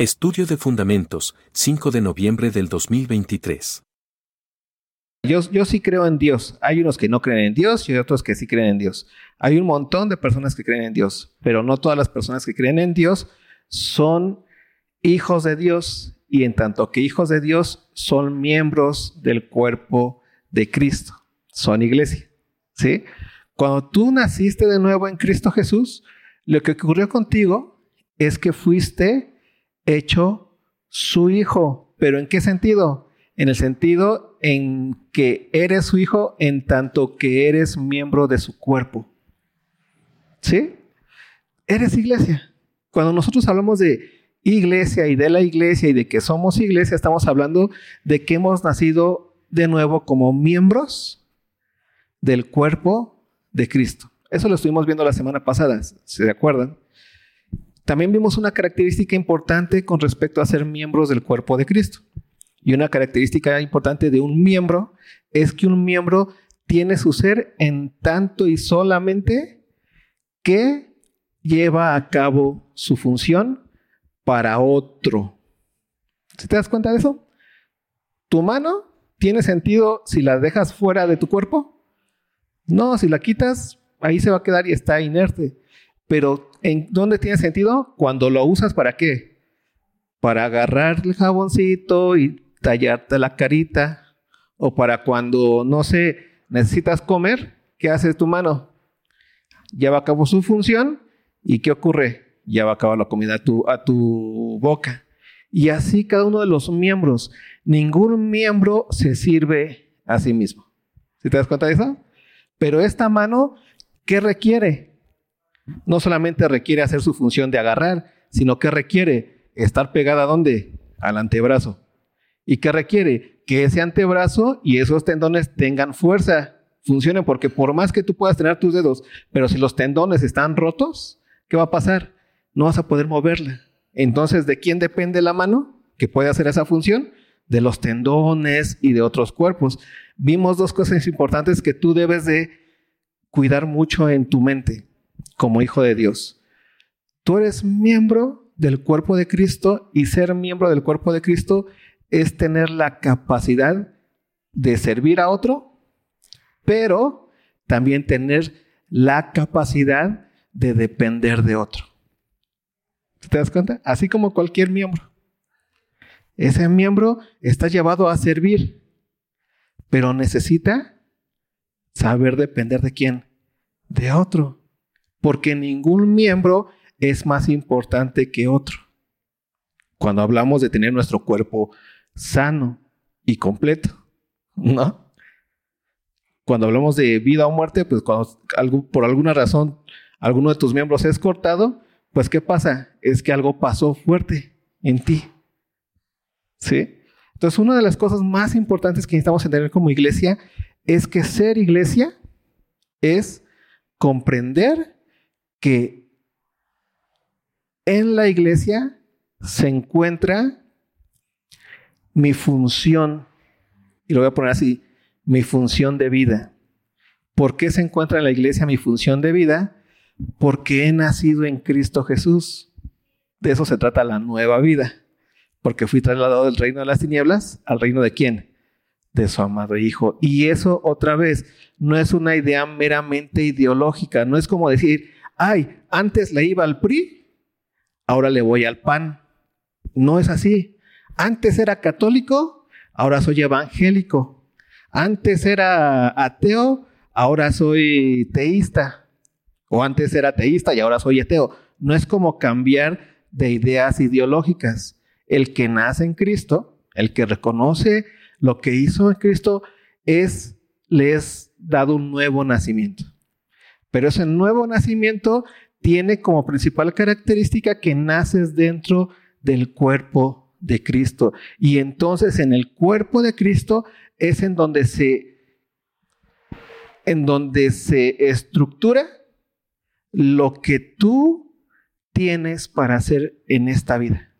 Estudio de Fundamentos, 5 de noviembre del 2023. Yo, yo sí creo en Dios. Hay unos que no creen en Dios y hay otros que sí creen en Dios. Hay un montón de personas que creen en Dios, pero no todas las personas que creen en Dios son hijos de Dios y en tanto que hijos de Dios son miembros del cuerpo de Cristo, son iglesia. ¿Sí? Cuando tú naciste de nuevo en Cristo Jesús, lo que ocurrió contigo es que fuiste hecho su hijo. ¿Pero en qué sentido? en el sentido en que eres su hijo en tanto que eres miembro de su cuerpo. ¿Sí? Eres iglesia. Cuando nosotros hablamos de iglesia y de la iglesia y de que somos iglesia, estamos hablando de que hemos nacido de nuevo como miembros del cuerpo de Cristo. Eso lo estuvimos viendo la semana pasada, ¿se acuerdan? También vimos una característica importante con respecto a ser miembros del cuerpo de Cristo. Y una característica importante de un miembro es que un miembro tiene su ser en tanto y solamente que lleva a cabo su función para otro. ¿Se te das cuenta de eso? Tu mano tiene sentido si la dejas fuera de tu cuerpo. No, si la quitas, ahí se va a quedar y está inerte. Pero ¿en dónde tiene sentido? Cuando lo usas para qué? Para agarrar el jaboncito y tallarte la carita o para cuando, no sé, necesitas comer, ¿qué hace tu mano? Lleva a cabo su función y ¿qué ocurre? Lleva a cabo la comida a tu, a tu boca. Y así cada uno de los miembros. Ningún miembro se sirve a sí mismo. ¿Sí te das cuenta de eso? Pero esta mano, ¿qué requiere? No solamente requiere hacer su función de agarrar, sino que requiere estar pegada a dónde? Al antebrazo. ¿Y qué requiere? Que ese antebrazo y esos tendones tengan fuerza, funcionen, porque por más que tú puedas tener tus dedos, pero si los tendones están rotos, ¿qué va a pasar? No vas a poder moverla. Entonces, ¿de quién depende la mano que puede hacer esa función? De los tendones y de otros cuerpos. Vimos dos cosas importantes que tú debes de cuidar mucho en tu mente como hijo de Dios. Tú eres miembro del cuerpo de Cristo y ser miembro del cuerpo de Cristo es tener la capacidad de servir a otro, pero también tener la capacidad de depender de otro. ¿Te das cuenta? Así como cualquier miembro. Ese miembro está llevado a servir, pero necesita saber depender de quién? De otro. Porque ningún miembro es más importante que otro. Cuando hablamos de tener nuestro cuerpo sano y completo, ¿no? Cuando hablamos de vida o muerte, pues cuando por alguna razón alguno de tus miembros es cortado, pues ¿qué pasa? Es que algo pasó fuerte en ti. ¿Sí? Entonces, una de las cosas más importantes que necesitamos entender como iglesia es que ser iglesia es comprender que en la iglesia se encuentra mi función, y lo voy a poner así, mi función de vida. ¿Por qué se encuentra en la iglesia mi función de vida? Porque he nacido en Cristo Jesús. De eso se trata la nueva vida. Porque fui trasladado del reino de las tinieblas al reino de quién? De su amado Hijo. Y eso otra vez no es una idea meramente ideológica. No es como decir, ay, antes le iba al PRI, ahora le voy al PAN. No es así. Antes era católico, ahora soy evangélico. Antes era ateo, ahora soy teísta. O antes era teísta y ahora soy ateo. No es como cambiar de ideas ideológicas. El que nace en Cristo, el que reconoce lo que hizo en Cristo, es, le es dado un nuevo nacimiento. Pero ese nuevo nacimiento tiene como principal característica que naces dentro del cuerpo de Cristo. Y entonces en el cuerpo de Cristo es en donde se en donde se estructura lo que tú tienes para hacer en esta vida.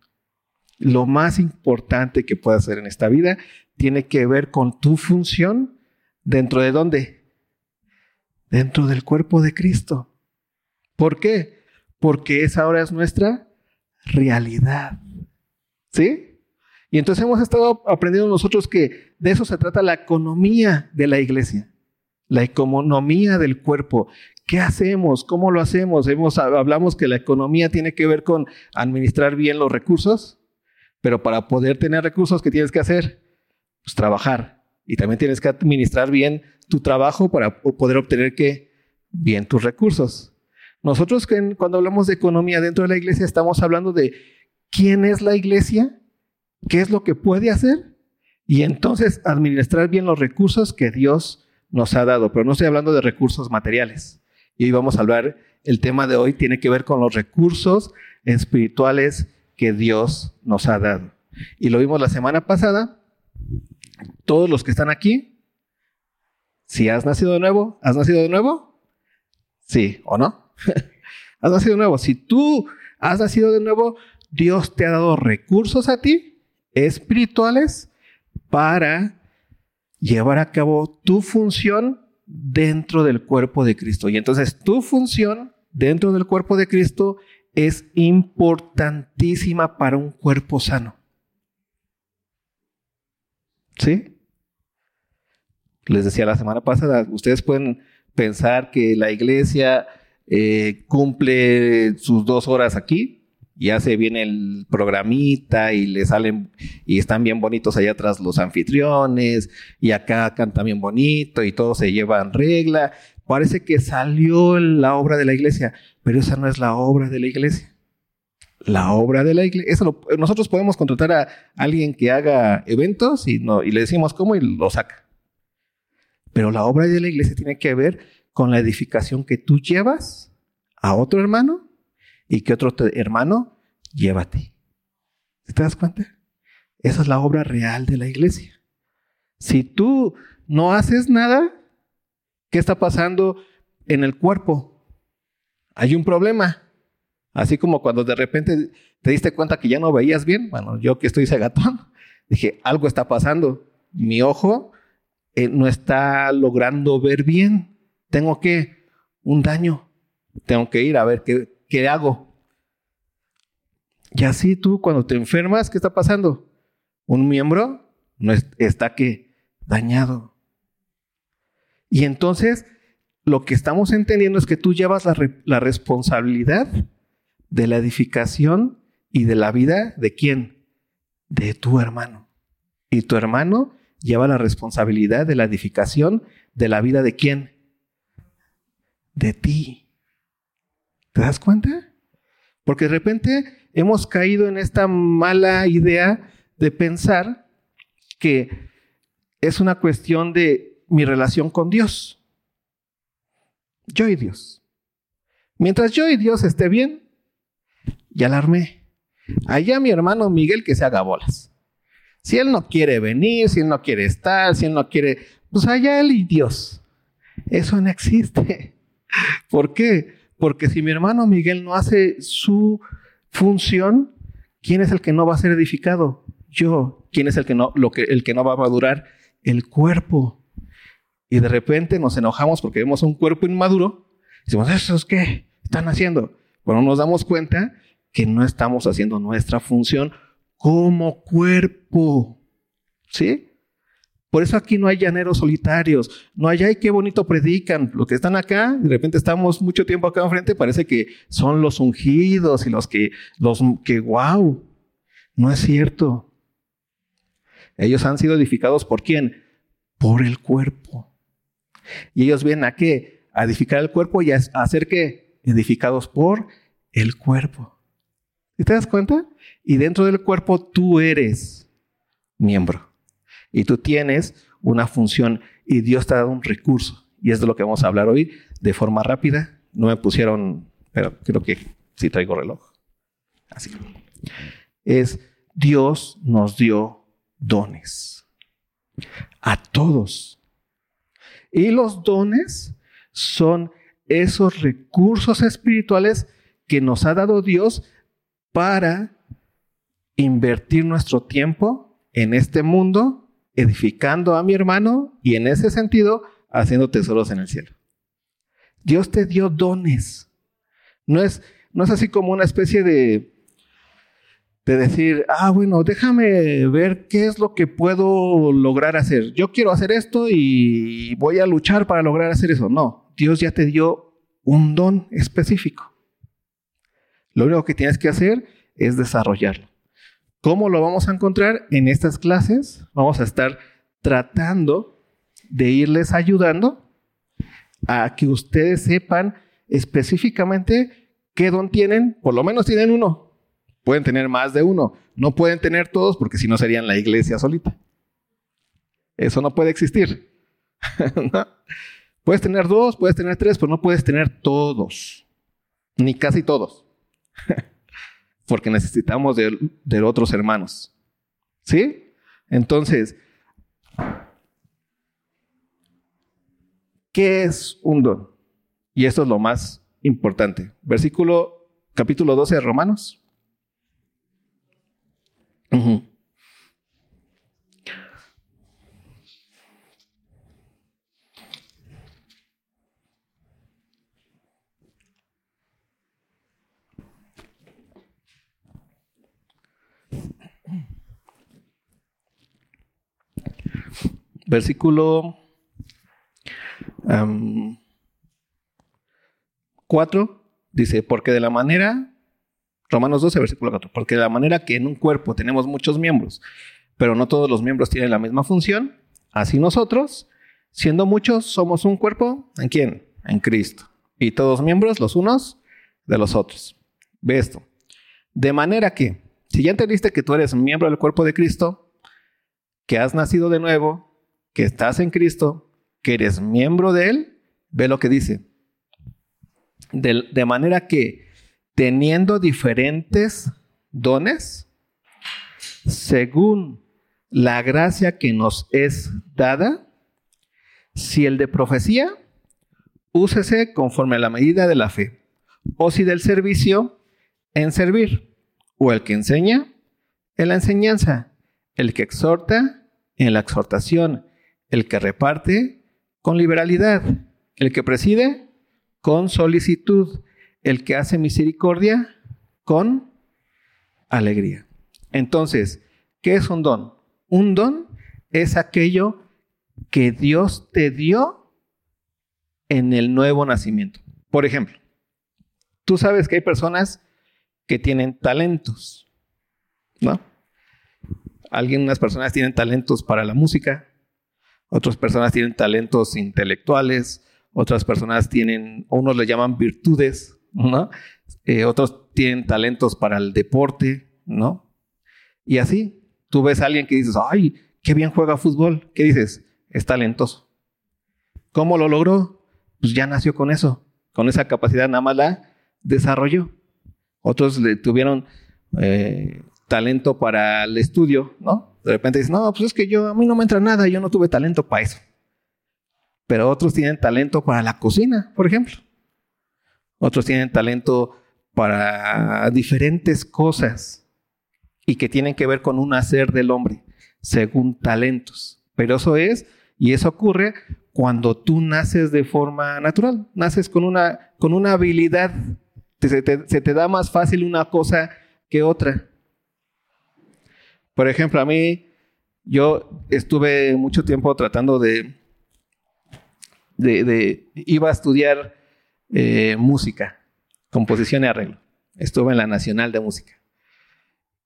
Lo más importante que puedas hacer en esta vida tiene que ver con tu función dentro de dónde? Dentro del cuerpo de Cristo. ¿Por qué? Porque esa ahora es nuestra realidad. ¿Sí? Y entonces hemos estado aprendiendo nosotros que de eso se trata la economía de la iglesia, la economía del cuerpo. ¿Qué hacemos? ¿Cómo lo hacemos? Hemos, hablamos que la economía tiene que ver con administrar bien los recursos, pero para poder tener recursos, ¿qué tienes que hacer? Pues trabajar. Y también tienes que administrar bien tu trabajo para poder obtener ¿qué? bien tus recursos. Nosotros cuando hablamos de economía dentro de la iglesia estamos hablando de quién es la iglesia, qué es lo que puede hacer y entonces administrar bien los recursos que Dios nos ha dado. Pero no estoy hablando de recursos materiales. Y hoy vamos a hablar, el tema de hoy tiene que ver con los recursos espirituales que Dios nos ha dado. Y lo vimos la semana pasada. Todos los que están aquí, si has nacido de nuevo, ¿has nacido de nuevo? Sí o no. has nacido de nuevo. Si tú has nacido de nuevo, Dios te ha dado recursos a ti espirituales para llevar a cabo tu función dentro del cuerpo de Cristo. Y entonces tu función dentro del cuerpo de Cristo es importantísima para un cuerpo sano. ¿Sí? Les decía la semana pasada, ustedes pueden pensar que la iglesia eh, cumple sus dos horas aquí, ya se viene el programita y le salen y están bien bonitos allá atrás los anfitriones y acá cantan bien bonito y todo se lleva en regla. Parece que salió la obra de la iglesia, pero esa no es la obra de la iglesia. La obra de la iglesia, nosotros podemos contratar a alguien que haga eventos y, le decimos cómo y lo saca. Pero la obra de la iglesia tiene que ver con la edificación que tú llevas a otro hermano y que otro hermano llévate. ¿Te das cuenta? Esa es la obra real de la iglesia. Si tú no haces nada, ¿qué está pasando en el cuerpo? Hay un problema. Así como cuando de repente te diste cuenta que ya no veías bien, bueno, yo que estoy cegatón, dije, algo está pasando. Mi ojo eh, no está logrando ver bien. Tengo que, un daño. Tengo que ir a ver qué, ¿qué hago? Y así tú cuando te enfermas, ¿qué está pasando? Un miembro no está que dañado. Y entonces lo que estamos entendiendo es que tú llevas la, la responsabilidad de la edificación y de la vida de quién? De tu hermano. Y tu hermano lleva la responsabilidad de la edificación de la vida de quién? De ti. ¿Te das cuenta? Porque de repente hemos caído en esta mala idea de pensar que es una cuestión de mi relación con Dios. Yo y Dios. Mientras yo y Dios esté bien, ya alarmé. Allá mi hermano Miguel que se haga bolas. Si él no quiere venir, si él no quiere estar, si él no quiere, pues allá él y Dios. Eso no existe. ¿Por qué? Porque si mi hermano Miguel no hace su función, ¿quién es el que no va a ser edificado? Yo. ¿Quién es el que no, lo que, el que no va a madurar? El cuerpo. Y de repente nos enojamos porque vemos un cuerpo inmaduro. Y decimos, ¿eso es qué están haciendo? Bueno, nos damos cuenta que no estamos haciendo nuestra función como cuerpo. ¿Sí? Por eso aquí no hay llaneros solitarios, no hay, ay, qué bonito predican. Los que están acá, de repente estamos mucho tiempo acá enfrente, parece que son los ungidos y los que, los que, wow, no es cierto. Ellos han sido edificados por quién? Por el cuerpo. Y ellos vienen a qué? A edificar el cuerpo y a hacer qué? Edificados por el cuerpo. Te das cuenta? Y dentro del cuerpo tú eres miembro y tú tienes una función y Dios te ha dado un recurso. Y es de lo que vamos a hablar hoy de forma rápida. No me pusieron, pero creo que sí traigo reloj. Así. Es Dios nos dio dones a todos. Y los dones son esos recursos espirituales que nos ha dado Dios para invertir nuestro tiempo en este mundo edificando a mi hermano y en ese sentido haciendo tesoros en el cielo. Dios te dio dones. No es, no es así como una especie de, de decir, ah, bueno, déjame ver qué es lo que puedo lograr hacer. Yo quiero hacer esto y voy a luchar para lograr hacer eso. No, Dios ya te dio un don específico. Lo único que tienes que hacer es desarrollarlo. ¿Cómo lo vamos a encontrar? En estas clases vamos a estar tratando de irles ayudando a que ustedes sepan específicamente qué don tienen, por lo menos tienen uno, Pueden tener más de uno. No pueden tener todos porque si no serían la iglesia solita. Eso no puede existir. Puedes tener dos, puedes tener tres, pero no puedes tener todos. Ni casi todos. porque necesitamos de, otros hermanos. ¿Sí? Entonces, ¿qué es un don? Y esto es lo más importante. Versículo, capítulo 12 de Romanos. Versículo 4 dice, porque de la manera Romanos 12, versículo 4. Porque de la manera que en un cuerpo tenemos muchos miembros, pero no todos los miembros tienen la misma función, así nosotros, siendo muchos, somos un cuerpo. ¿En quién? En Cristo. Y todos miembros los unos de los otros. Ve esto. De manera que, si ya entendiste que tú eres miembro del cuerpo de Cristo, que has nacido de nuevo, que estás en Cristo, que eres miembro de Él, ve lo que dice. De, manera que teniendo diferentes dones, según la gracia que nos es dada, si el de profecía, úsese conforme a la medida de la fe, o si del servicio, en servir, o el que enseña, en la enseñanza, el que exhorta, en la exhortación, el que reparte, con liberalidad, el que preside, con solicitud, el que hace misericordia con alegría. Entonces, ¿qué es un don? Un don es aquello que Dios te dio en el nuevo nacimiento. Por ejemplo, tú sabes que hay personas que tienen talentos, ¿no? Algunas personas tienen talentos para la música, otras personas tienen talentos intelectuales, otras personas tienen, unos le llaman virtudes, ¿no? Eh, otros tienen talentos para el deporte, ¿no? Y así, tú ves a alguien que dices, ay, qué bien juega fútbol. ¿Qué dices? Es talentoso. ¿Cómo lo logró? Pues ya nació con eso, con esa capacidad, nada más la desarrolló. Otros le tuvieron eh, talento para el estudio, ¿no? De repente dices, no, pues es que yo, a mí no me entra nada, yo no tuve talento para eso. Pero otros tienen talento para la cocina, por ejemplo. Otros tienen talento para diferentes cosas y que tienen que ver con un hacer del hombre, según talentos. Pero eso es, y eso ocurre cuando tú naces de forma natural, naces con una, con una habilidad, te, se te da más fácil una cosa que otra. Por ejemplo, a mí, yo estuve mucho tiempo tratando de, de, iba a estudiar eh, música, composición y arreglo. Estuve en la Nacional de Música.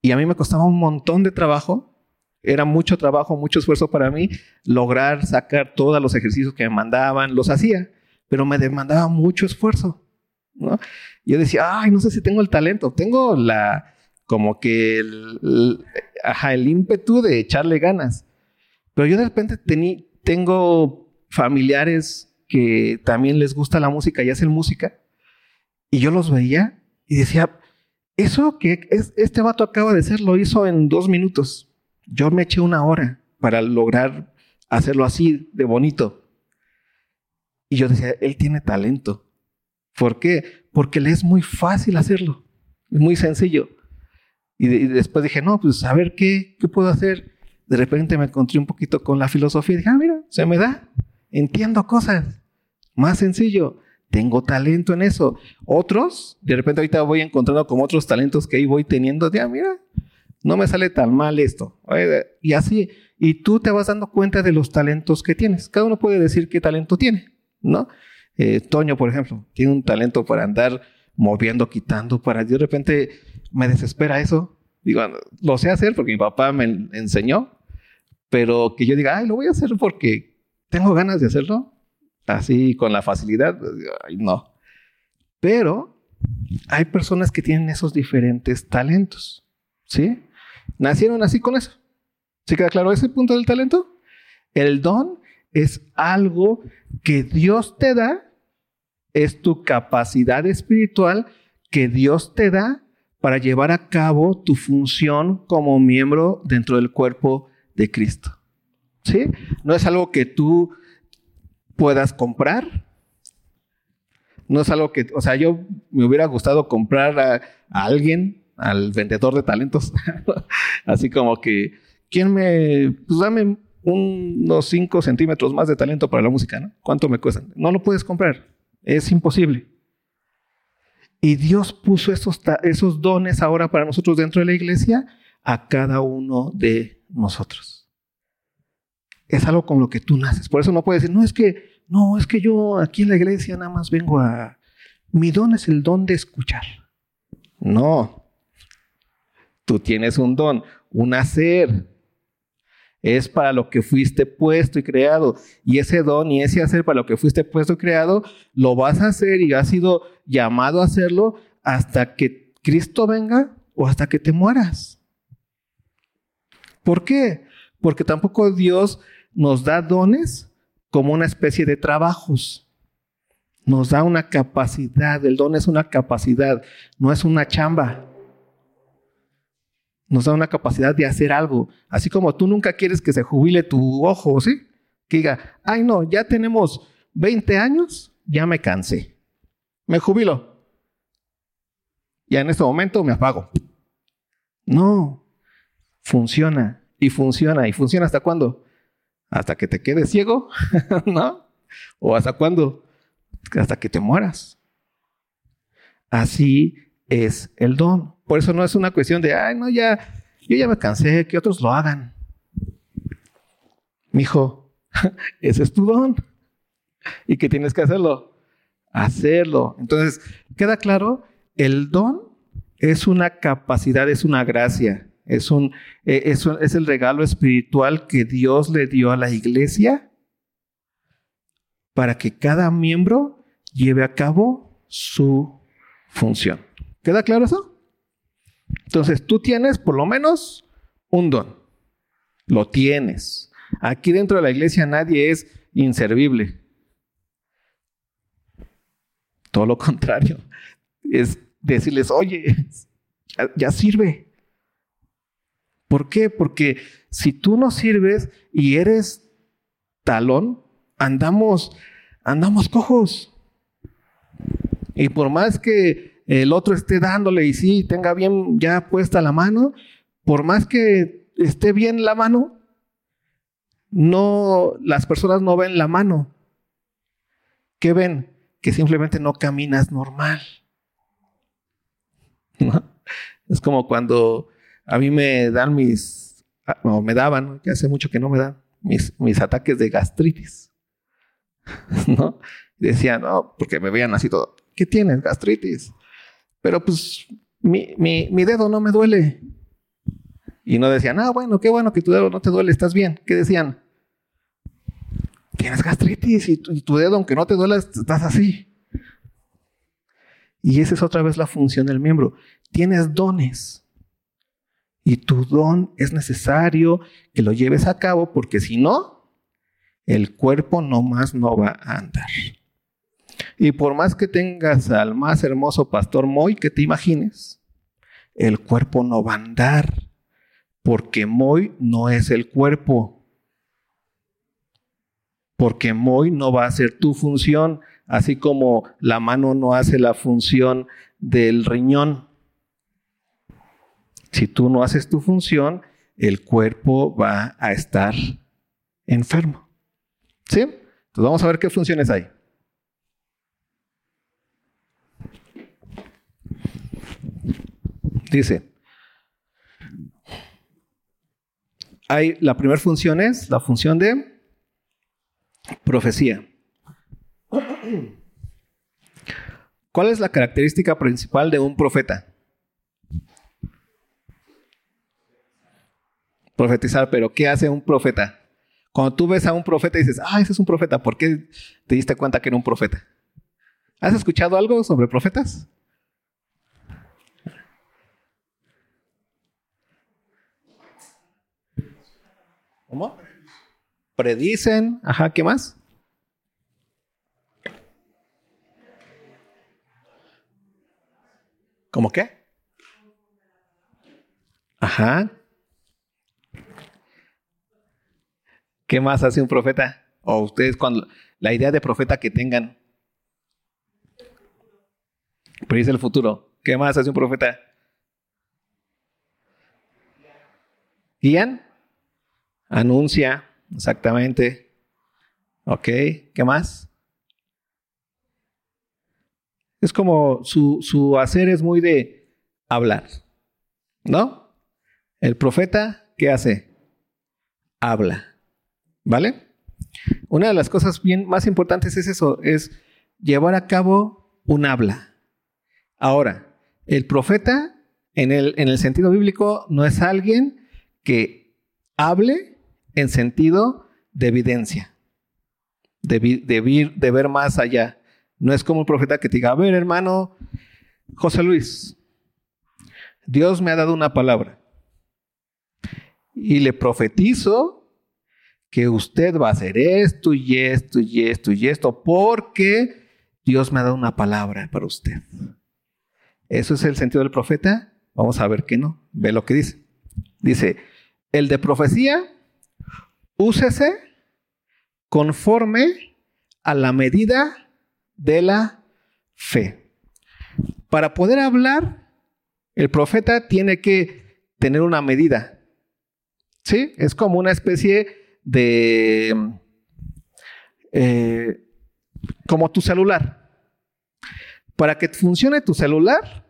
Y a mí me costaba un montón de trabajo, era mucho trabajo, mucho esfuerzo para mí lograr sacar todos los ejercicios que me mandaban, los hacía, pero me demandaba mucho esfuerzo. Yo decía, ay, no sé si tengo el talento, tengo la, como que ajá, el ímpetu de echarle ganas. Pero yo de repente tení, tengo familiares que también les gusta la música y hacen música. Y yo los veía y decía, eso que es, este vato acaba de hacer lo hizo en dos minutos. Yo me eché una hora para lograr hacerlo así de bonito. Y yo decía, él tiene talento. ¿Por qué? Porque le es muy fácil hacerlo. Es muy sencillo. Y, después dije, no, pues a ver qué, qué puedo hacer. De repente me encontré un poquito con la filosofía y dije, ah, mira, se me da entiendo cosas. Más sencillo, tengo talento en eso. Otros, de repente ahorita voy encontrando como otros talentos que ahí voy teniendo, ya mira, no me sale tan mal esto. Y así, y tú te vas dando cuenta de los talentos que tienes. Cada uno puede decir qué talento tiene, ¿no? Eh, Toño, por ejemplo, tiene un talento para andar moviendo, quitando, para de repente me desespera eso. Digo, lo sé hacer porque mi papá me enseñó, pero que yo diga, ay, lo voy a hacer porque tengo ganas de hacerlo, así con la facilidad, ay, no. Pero hay personas que tienen esos diferentes talentos, ¿sí? Nacieron así con eso. ¿Sí queda claro ese punto del talento? El don es algo que Dios te da, es tu capacidad espiritual que Dios te da para llevar a cabo tu función como miembro dentro del cuerpo de Cristo. ¿Sí? No es algo que tú puedas comprar. No es algo que, o sea, yo me hubiera gustado comprar a, alguien, al vendedor de talentos, así como que, ¿quién me, pues dame unos 5 centímetros más de talento para la música, ¿no? ¿Cuánto me cuestan? No lo puedes comprar, es imposible. Y Dios puso esos, esos dones ahora para nosotros dentro de la iglesia a cada uno de nosotros. Es algo con lo que tú naces. Por eso no puedes decir, no es que, no, es que yo aquí en la iglesia nada más vengo a... Mi don es el don de escuchar. No. Tú tienes un don, un hacer. Es para lo que fuiste puesto y creado. Y ese don y ese hacer para lo que fuiste puesto y creado, lo vas a hacer y has sido llamado a hacerlo hasta que Cristo venga o hasta que te mueras. ¿Por qué? Porque tampoco Dios nos da dones como una especie de trabajos. Nos da una capacidad. El don es una capacidad, no es una chamba. Nos da una capacidad de hacer algo. Así como tú nunca quieres que se jubile tu ojo, ¿sí? Que diga, ay no, ya tenemos 20 años, ya me cansé. Me jubilo. Ya en este momento me apago. No, funciona y funciona y funciona hasta cuándo? Hasta que te quedes ciego, ¿no? ¿O hasta cuándo? Hasta que te mueras. Así es el don. Por eso no es una cuestión de, ay, no, ya, yo ya me cansé, que otros lo hagan. Mijo, ese es tu don. ¿Y qué tienes que hacerlo? Hacerlo. Entonces, queda claro, el don es una capacidad, es una gracia. Es, un, eh, es, es el regalo espiritual que Dios le dio a la iglesia para que cada miembro lleve a cabo su función. ¿Queda claro eso? Entonces, tú tienes por lo menos un don. Lo tienes. Aquí dentro de la iglesia nadie es inservible. Todo lo contrario. Es decirles, oye, ya sirve. ¿Por qué? Porque si tú no sirves y eres talón, andamos, andamos cojos. Y por más que el otro esté dándole y sí tenga bien ya puesta la mano, por más que esté bien la mano, no, las personas no ven la mano. ¿Qué ven? Que simplemente no caminas normal. Es como cuando a mí me dan mis, ah, no, me daban, que hace mucho que no me dan, mis, mis ataques de gastritis. ¿No? Decían, no, porque me veían así todo, ¿qué tienes? Gastritis. Pero pues mi, mi, mi dedo no me duele. Y no decían, ah, bueno, qué bueno que tu dedo no te duele, estás bien. ¿Qué decían? Tienes gastritis y tu, y tu dedo, aunque no te duele, estás así. Y esa es otra vez la función del miembro. Tienes dones. Y tu don es necesario que lo lleves a cabo porque si no, el cuerpo nomás no va a andar. Y por más que tengas al más hermoso pastor Moy que te imagines, el cuerpo no va a andar porque Moy no es el cuerpo. Porque Moy no va a hacer tu función, así como la mano no hace la función del riñón. Si tú no haces tu función, el cuerpo va a estar enfermo. ¿Sí? Entonces vamos a ver qué funciones hay. Dice, hay, la primera función es la función de profecía. ¿Cuál es la característica principal de un profeta? Profetizar, pero ¿qué hace un profeta? Cuando tú ves a un profeta y dices, ah, ese es un profeta, ¿por qué te diste cuenta que era un profeta? ¿Has escuchado algo sobre profetas? ¿Cómo? Predicen, ajá, ¿qué más? ¿Cómo qué? Ajá. ¿Qué más hace un profeta? O ustedes cuando la idea de profeta que tengan. Predice el futuro. ¿Qué más hace un profeta? Guían. Anuncia. Exactamente. Ok. ¿Qué más? Es como su, su hacer es muy de hablar. ¿No? El profeta, ¿qué hace? Habla. ¿Vale? Una de las cosas bien más importantes es eso, es llevar a cabo un habla. Ahora, el profeta en el, en el sentido bíblico no es alguien que hable en sentido de evidencia, de, de, ver más allá. No es como un profeta que te diga, a ver hermano José Luis, Dios me ha dado una palabra y le profetizo que usted va a hacer esto y esto y esto y esto porque Dios me ha dado una palabra para usted. ¿Eso es el sentido del profeta? Vamos a ver que no. Ve lo que dice. Dice, el de profecía, úsese conforme a la medida de la fe. Para poder hablar, el profeta tiene que tener una medida. ¿Sí? Es como una especie de... Eh, como tu celular. Para que funcione tu celular,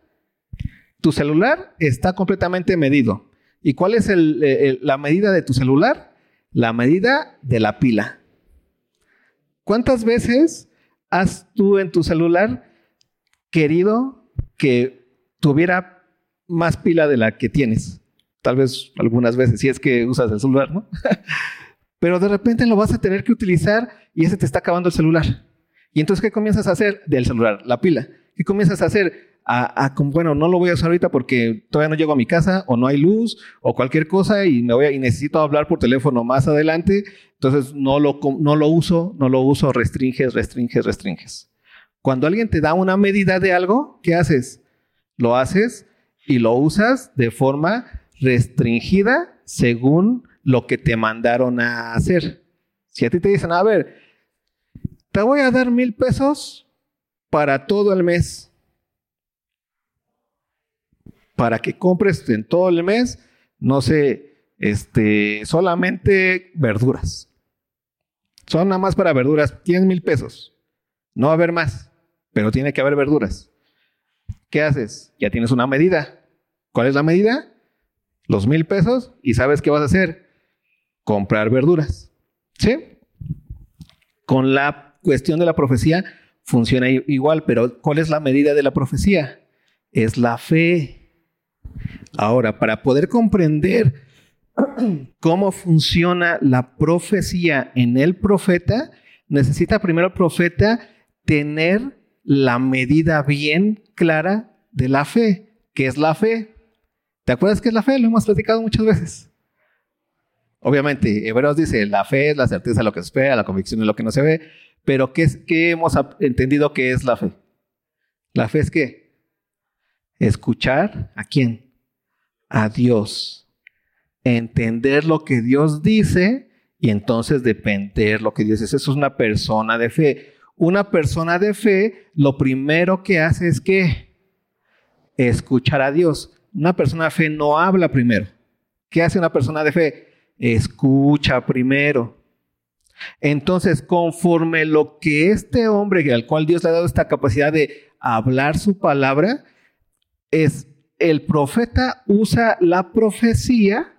tu celular está completamente medido. ¿Y cuál es la medida de tu celular? La medida de la pila. ¿Cuántas veces has tú en tu celular querido que tuviera más pila de la que tienes? Tal vez algunas veces, si es que usas el celular, ¿no? Pero de repente lo vas a tener que utilizar y ese te está acabando el celular. Y entonces, ¿qué comienzas a hacer del celular? La pila. ¿Qué comienzas a hacer? A, bueno, no lo voy a usar ahorita porque todavía no llego a mi casa o no hay luz o cualquier cosa y me voy y necesito hablar por teléfono más adelante entonces no lo, no lo uso, no lo uso, restringes, restringes, restringes. Cuando alguien te da una medida de algo, ¿qué haces? Lo haces y lo usas de forma restringida según lo que te mandaron a hacer. Si a ti te dicen, a ver, te voy a dar mil pesos para todo el mes, para que compres en todo el mes, no sé, este, solamente verduras. Son nada más para verduras. Tienes mil pesos. No va a haber más, pero tiene que haber verduras. ¿Qué haces? Ya tienes una medida. ¿Cuál es la medida? Los mil pesos y sabes qué vas a hacer. Comprar verduras. ¿Sí? Con la cuestión de la profecía funciona igual, pero ¿cuál es la medida de la profecía? Es la fe. Ahora, para poder comprender cómo funciona la profecía en el profeta, necesita primero el profeta tener la medida bien clara de la fe. ¿Qué es la fe? ¿Te acuerdas qué es la fe? Lo hemos platicado muchas veces. Obviamente, Hebreos dice, la fe es la certeza de lo que se espera, la convicción de lo que no se ve, pero ¿qué, es, qué hemos entendido que es la fe? La fe es qué? Escuchar a quién? A Dios entender lo que Dios dice y entonces depender lo que Dios dice. Eso es una persona de fe. Una persona de fe, lo primero que hace es que escuchar a Dios. Una persona de fe no habla primero. ¿Qué hace una persona de fe? Escucha primero. Entonces, conforme lo que este hombre, al cual Dios le ha dado esta capacidad de hablar su palabra, es el profeta usa la profecía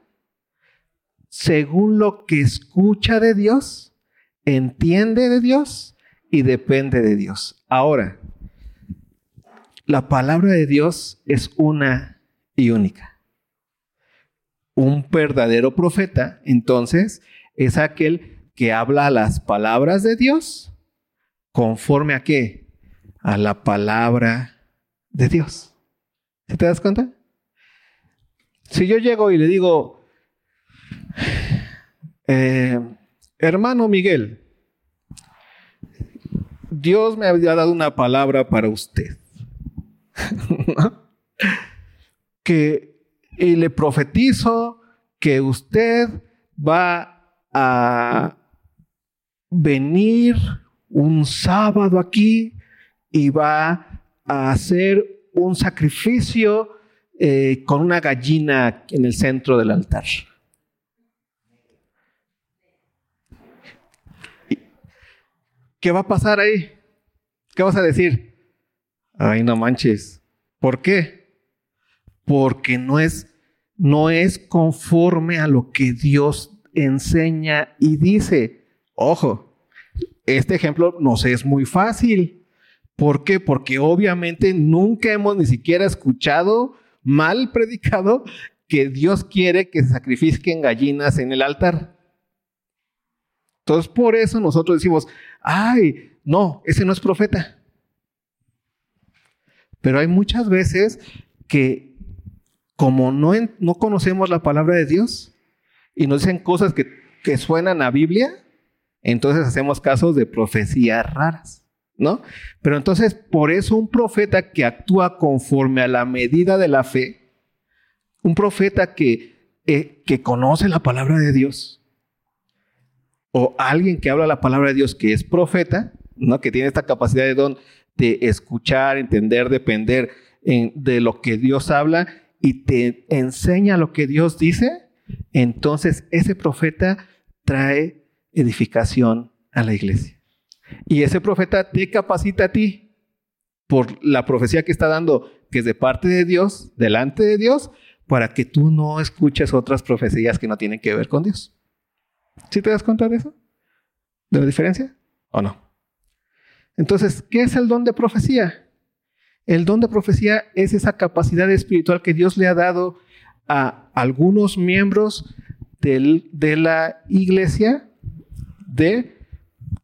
según lo que escucha de Dios, entiende de Dios y depende de Dios. Ahora, la palabra de Dios es una y única. Un verdadero profeta, entonces, es aquel que habla las palabras de Dios conforme a qué? A la palabra de Dios. ¿Se te das cuenta? Si yo llego y le digo, eh, hermano Miguel, Dios me había dado una palabra para usted. que, y le profetizo que usted va a venir un sábado aquí y va a hacer un sacrificio eh, con una gallina en el centro del altar. ¿Qué va a pasar ahí? ¿Qué vas a decir? Ay, no manches. ¿Por qué? Porque no es, no es conforme a lo que Dios enseña y dice. Ojo, este ejemplo nos es muy fácil. ¿Por qué? Porque obviamente nunca hemos ni siquiera escuchado mal predicado que Dios quiere que se sacrifiquen gallinas en el altar. Entonces, por eso nosotros decimos, ay, no, ese no es profeta. Pero hay muchas veces que como no, no conocemos la palabra de Dios y nos dicen cosas que, que suenan a Biblia, entonces hacemos casos de profecías raras, ¿no? Pero entonces, por eso un profeta que actúa conforme a la medida de la fe, un profeta que, eh, que conoce la palabra de Dios, o alguien que habla la palabra de Dios que es profeta, ¿no? que tiene esta capacidad de don de escuchar, entender, depender de lo que Dios habla y te enseña lo que Dios dice, entonces ese profeta trae edificación a la iglesia. Y ese profeta te capacita a ti por la profecía que está dando, que es de parte de Dios, delante de Dios, para que tú no escuches otras profecías que no tienen que ver con Dios. ¿Sí te das cuenta de eso? ¿De la diferencia? ¿O no? Entonces, ¿qué es el don de profecía? El don de profecía es esa capacidad espiritual que Dios le ha dado a algunos miembros de la iglesia de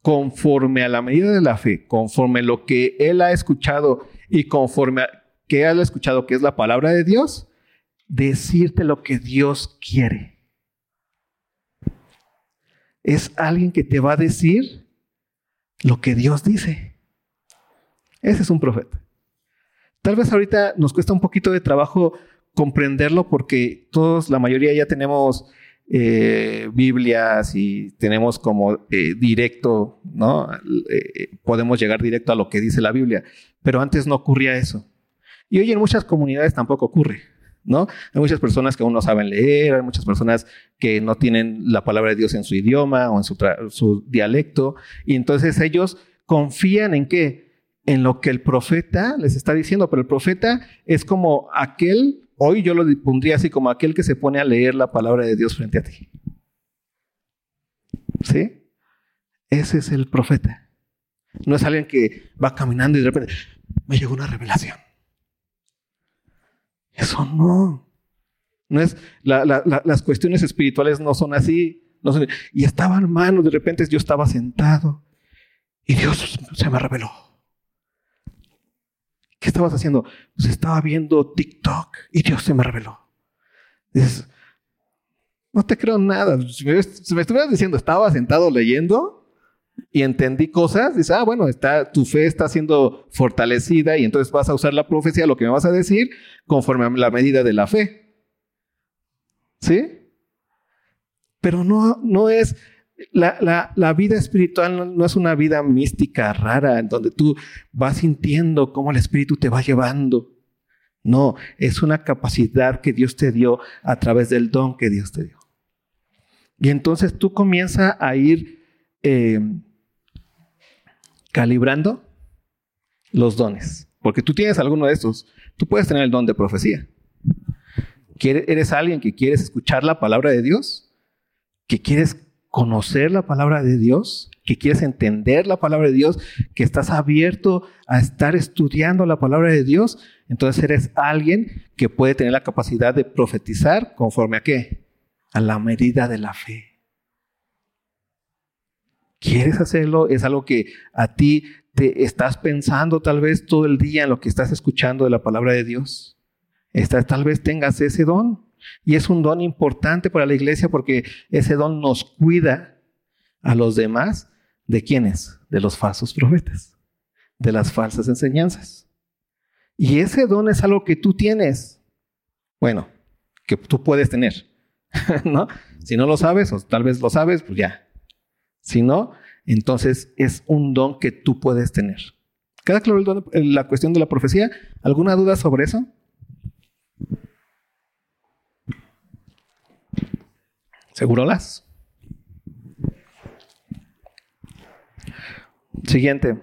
conforme a la medida de la fe, conforme lo que él ha escuchado y conforme a que él ha escuchado que es la palabra de Dios, decirte lo que Dios quiere es alguien que te va a decir lo que Dios dice. Ese es un profeta. Tal vez ahorita nos cuesta un poquito de trabajo comprenderlo porque todos, la mayoría ya tenemos eh, Biblias y tenemos como eh, directo, ¿no? Eh, podemos llegar directo a lo que dice la Biblia, pero antes no ocurría eso. Y hoy en muchas comunidades tampoco ocurre. ¿no? Hay muchas personas que aún no saben leer, hay muchas personas que no tienen la palabra de Dios en su idioma o en su, dialecto, y entonces ellos confían en qué? En lo que el profeta les está diciendo, pero el profeta es como aquel, hoy yo lo pondría así, como aquel que se pone a leer la palabra de Dios frente a ti. ¿Sí? Ese es el profeta. No es alguien que va caminando y de repente me llegó una revelación. Eso no. No es, las cuestiones espirituales no son así. No y estaba hermano, de repente yo estaba sentado y Dios se me reveló. ¿Qué estabas haciendo? Pues estaba viendo TikTok y Dios se me reveló. Dices, no te creo nada. Si me, estuvieras diciendo, estaba sentado leyendo, y entendí cosas, dices, ah, bueno, está, tu fe está siendo fortalecida y entonces vas a usar la profecía, lo que me vas a decir, conforme a la medida de la fe. ¿Sí? Pero no, no es, la, la, vida espiritual no, es una vida mística rara en donde tú vas sintiendo cómo el Espíritu te va llevando. No, es una capacidad que Dios te dio a través del don que Dios te dio. Y entonces tú comienzas a ir eh, calibrando los dones. Porque tú tienes alguno de estos. Tú puedes tener el don de profecía. ¿Eres alguien que quieres escuchar la palabra de Dios? que quieres conocer la palabra de Dios, que quieres entender la palabra de Dios, que estás abierto a estar estudiando la palabra de Dios, entonces eres alguien que puede tener la capacidad de profetizar conforme a qué? A la medida de la fe. ¿Quieres hacerlo? Es algo que a ti te estás pensando tal vez todo el día en lo que estás escuchando de la palabra de Dios. tal vez tengas ese don. Y es un don importante para la iglesia porque ese don nos cuida a los demás de quiénes? De los falsos profetas, de las falsas enseñanzas. Y ese don es algo que tú tienes. Bueno, que tú puedes tener. ¿No? Si no lo sabes, o tal vez lo sabes, pues ya. Si no, entonces es un don que tú puedes tener. ¿Queda claro la cuestión de la profecía? ¿Alguna duda sobre eso? ¿Seguro las? Siguiente.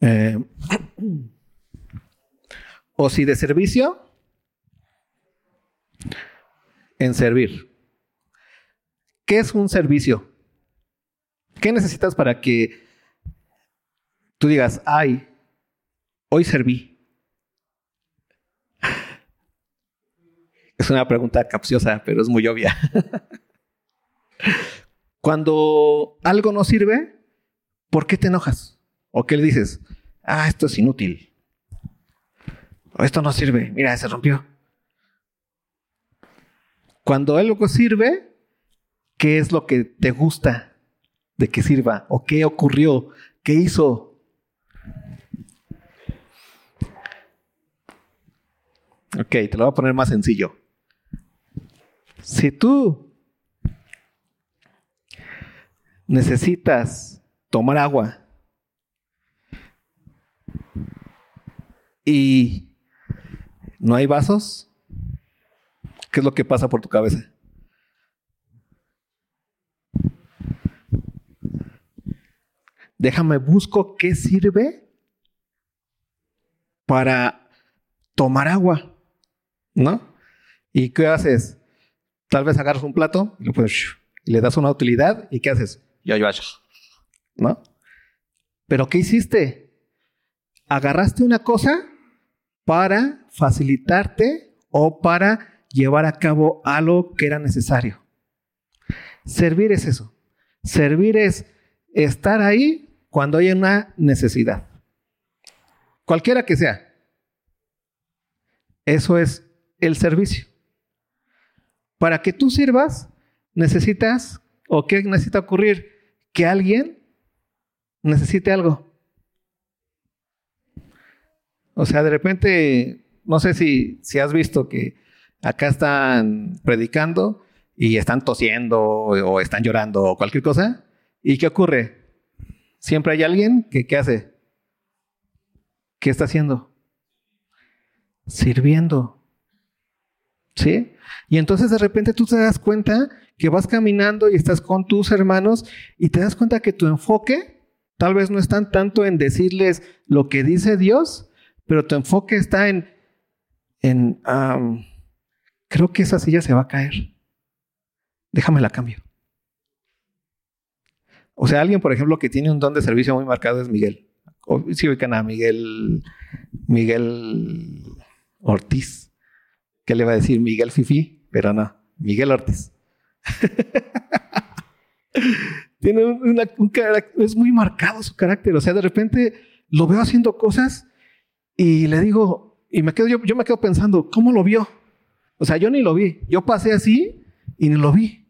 Eh, o si de servicio, en servir. ¿Qué es un servicio? ¿Qué necesitas para que tú digas, ay, hoy serví? Es una pregunta capciosa, pero es muy obvia. Cuando algo no sirve, ¿por qué te enojas? ¿O qué le dices? Ah, esto es inútil. O esto no sirve. Mira, se rompió. Cuando algo sirve, ¿qué es lo que te gusta de que sirva? ¿O qué ocurrió? ¿Qué hizo? Ok, te lo voy a poner más sencillo. Si tú necesitas tomar agua y no hay vasos, ¿qué es lo que pasa por tu cabeza? Déjame busco qué sirve para tomar agua, ¿no? ¿Y qué haces? Tal vez agarras un plato y, le das una utilidad y ¿qué haces? Ya, ya, ¿no? Pero ¿qué hiciste? Agarraste una cosa para facilitarte o para llevar a cabo algo que era necesario. Servir es eso. Servir es estar ahí cuando hay una necesidad. Cualquiera que sea. Eso es el servicio. Para que tú sirvas, necesitas, o qué necesita ocurrir, que alguien necesite algo. O sea, de repente, no sé si, si has visto que acá están predicando y están tosiendo o están llorando o cualquier cosa. ¿Y qué ocurre? Siempre hay alguien que ¿qué hace? ¿Qué está haciendo? Sirviendo. ¿Sí? Y entonces de repente tú te das cuenta que vas caminando y estás con tus hermanos y te das cuenta que tu enfoque tal vez no está tanto en decirles lo que dice Dios, pero tu enfoque está en, en creo que esa silla se va a caer. Déjame la cambio. O sea, alguien, por ejemplo, que tiene un don de servicio muy marcado es Miguel. Si sí, ubican a Miguel, Miguel Ortiz. ¿Qué le va a decir Miguel Fifi? pero no, Miguel Ortiz. Tiene un carácter, es muy marcado su carácter, o sea, de repente lo veo haciendo cosas y le digo, y me quedo, yo, yo me quedo pensando, ¿cómo lo vio? O sea, yo ni lo vi, yo pasé así y ni lo vi.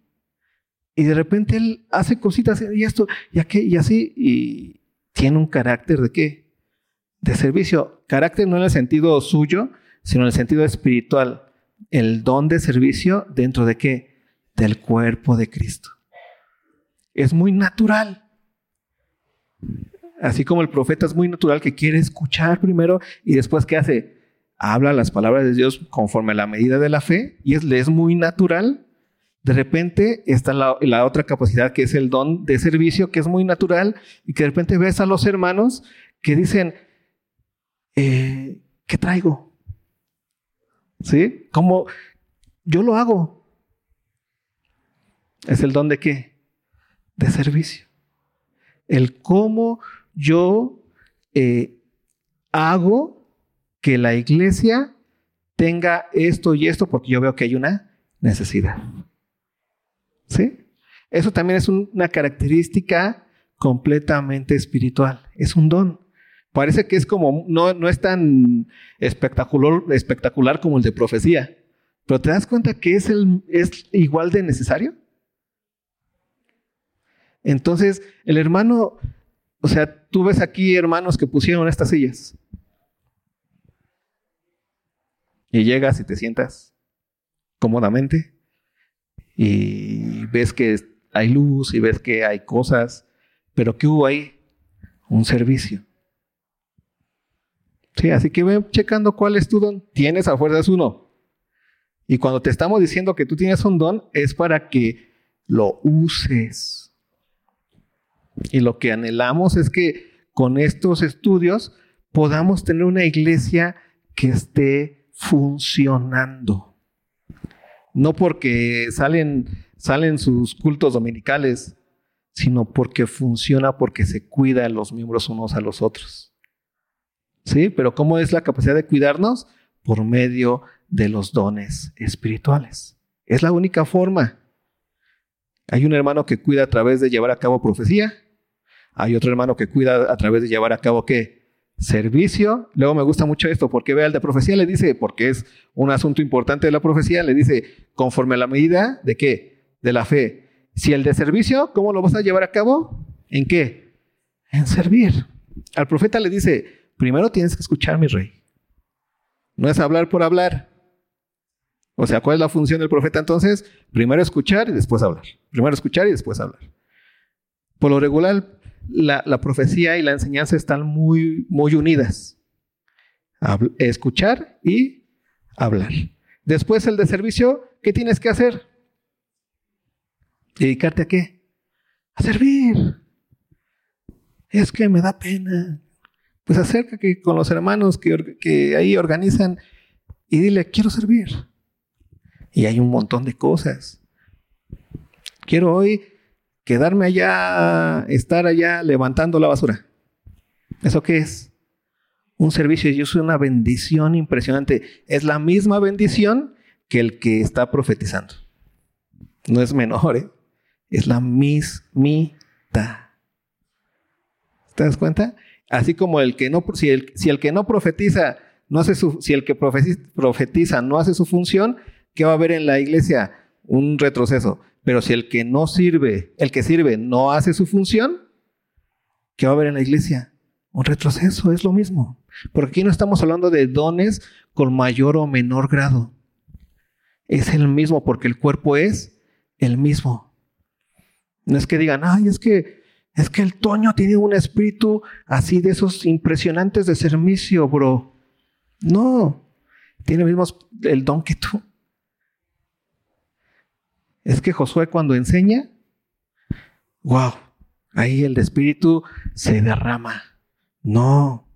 Y de repente él hace cositas y esto, y aquí, y así, y tiene un carácter de qué? De servicio. Carácter no en el sentido suyo, sino en el sentido espiritual el don de servicio dentro de qué? Del cuerpo de Cristo. Es muy natural. Así como el profeta es muy natural que quiere escuchar primero y después ¿qué hace? Habla las palabras de Dios conforme a la medida de la fe y es, le es muy natural. De repente está la, otra capacidad que es el don de servicio que es muy natural y que de repente ves a los hermanos que dicen, eh, ¿qué traigo? ¿Sí? Como yo lo hago. Es el don de qué? De servicio. El cómo yo eh, hago que la iglesia tenga esto y esto porque yo veo que hay una necesidad. ¿Sí? Eso también es una característica completamente espiritual. Es un don. Parece que es como, no, no es tan espectacular, espectacular como el de profecía. Pero ¿te das cuenta que es, el, es igual de necesario? Entonces, el hermano, o sea, tú ves aquí hermanos que pusieron estas sillas. Y llegas y te sientas cómodamente y ves que hay luz y ves que hay cosas, pero ¿qué hubo ahí? Un servicio. Sí, así que ve checando cuál es tu don. Tienes a fuerzas uno. Y cuando te estamos diciendo que tú tienes un don, es para que lo uses. Y lo que anhelamos es que con estos estudios podamos tener una iglesia que esté funcionando. No porque salen, salen sus cultos dominicales, sino porque funciona, porque se cuida los miembros unos a los otros. ¿Sí? Pero ¿cómo es la capacidad de cuidarnos? Por medio de los dones espirituales. Es la única forma. Hay un hermano que cuida a través de llevar a cabo profecía. Hay otro hermano que cuida a través de llevar a cabo qué? Servicio. Luego me gusta mucho esto porque vea el de profecía, le dice, porque es un asunto importante de la profecía, le dice, conforme a la medida de qué? De la fe. Si el de servicio, ¿cómo lo vas a llevar a cabo? ¿En qué? En servir. Al profeta le dice, primero tienes que escuchar, mi rey. No es hablar por hablar. O sea, ¿cuál es la función del profeta entonces? Primero escuchar y después hablar. Primero escuchar y después hablar. Por lo regular, la, profecía y la enseñanza están muy, muy unidas. escuchar y hablar. Después el de servicio, ¿qué tienes que hacer? ¿Dedicarte a qué? A servir. Es que me da pena pues acércate con los hermanos que, que ahí organizan y dile, quiero servir. Y hay un montón de cosas. Quiero hoy quedarme allá, estar allá levantando la basura. ¿Eso qué es? Un servicio y es una bendición impresionante. Es la misma bendición que el que está profetizando. No es menor, ¿eh? es la mismita. ¿Te das cuenta? Así como el que no, si el, que no profetiza, no hace su, si el que profetiza no hace su función, ¿qué va a haber en la iglesia? Un retroceso. Pero si el que no sirve, el que sirve no hace su función, ¿qué va a haber en la iglesia? Un retroceso, es lo mismo. Porque aquí no estamos hablando de dones con mayor o menor grado. Es el mismo porque el cuerpo es el mismo. No es que digan, ay, es que es que el Toño tiene un espíritu así de esos impresionantes de servicio, bro. No, tiene el mismo el don que tú. Es que Josué cuando enseña, wow, ahí el espíritu se derrama. No,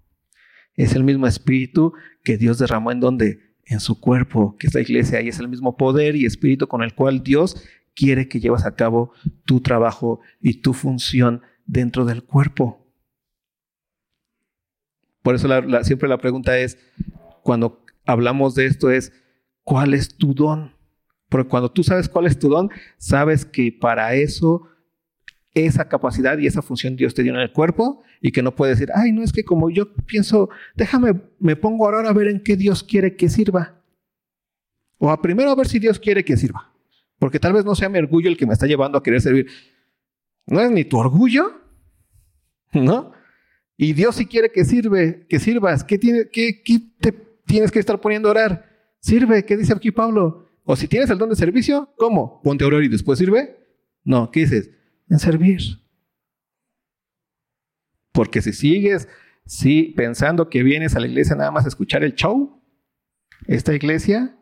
es el mismo espíritu que Dios derramó en donde? En su cuerpo, que es la iglesia, y es el mismo poder y espíritu con el cual Dios quiere que llevas a cabo tu trabajo y tu función dentro del cuerpo. Por eso siempre la pregunta es, cuando hablamos de esto es, ¿cuál es tu don? Porque cuando tú sabes cuál es tu don, sabes que para eso, esa capacidad y esa función Dios te dio en el cuerpo y que no puedes decir, ay, no es que como yo pienso, déjame, me pongo ahora a ver en qué Dios quiere que sirva. O a primero a ver si Dios quiere que sirva. Porque tal vez no sea mi orgullo el que me está llevando a querer servir. No es ni tu orgullo, ¿no? Y Dios si quiere que sirve, que sirvas, ¿qué, tiene, qué, te tienes que estar poniendo a orar? Sirve, ¿qué dice aquí Pablo? O si tienes el don de servicio, ¿cómo? Ponte a orar y después sirve. No, ¿qué dices? En servir. Porque si sigues sí, pensando que vienes a la iglesia nada más a escuchar el show, esta iglesia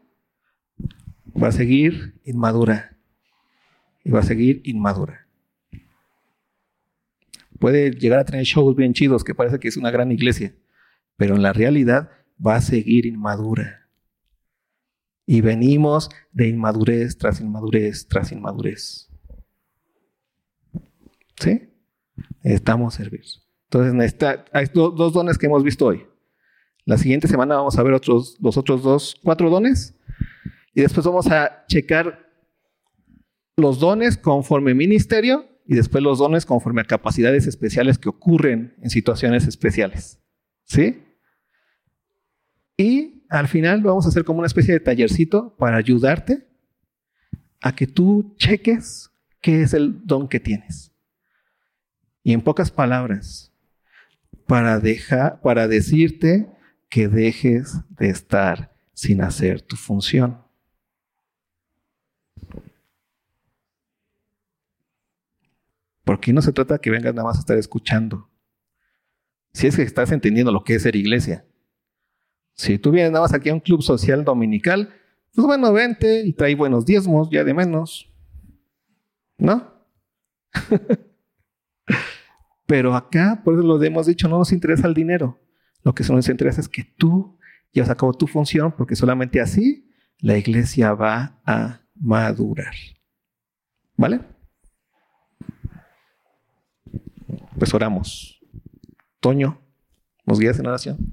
va a seguir inmadura. Y va a seguir inmadura. Puede llegar a tener shows bien chidos que parece que es una gran iglesia, pero en la realidad va a seguir inmadura. Y venimos de inmadurez tras inmadurez tras inmadurez. ¿Sí? Necesitamos servir. Entonces, hay dos dones que hemos visto hoy. La siguiente semana vamos a ver otros, los otros dos, cuatro dones. Y después vamos a checar los dones conforme ministerio y después los dones conforme a capacidades especiales que ocurren en situaciones especiales. ¿Sí? Y al final vamos a hacer como una especie de tallercito para ayudarte a que tú cheques qué es el don que tienes. Y en pocas palabras, para, dejar, para decirte que dejes de estar sin hacer tu función. Porque no se trata de que vengas nada más a estar escuchando. Si es que estás entendiendo lo que es ser iglesia. Si tú vienes nada más aquí a un club social dominical, pues bueno, vente y trae buenos diezmos, ya de menos. ¿No? Pero acá, por eso lo hemos dicho, no nos interesa el dinero. Lo que nos interesa es que tú llevas a cabo tu función, porque solamente así la iglesia va a madurar. ¿Vale? Pues oramos. Toño, ¿nos guías en oración?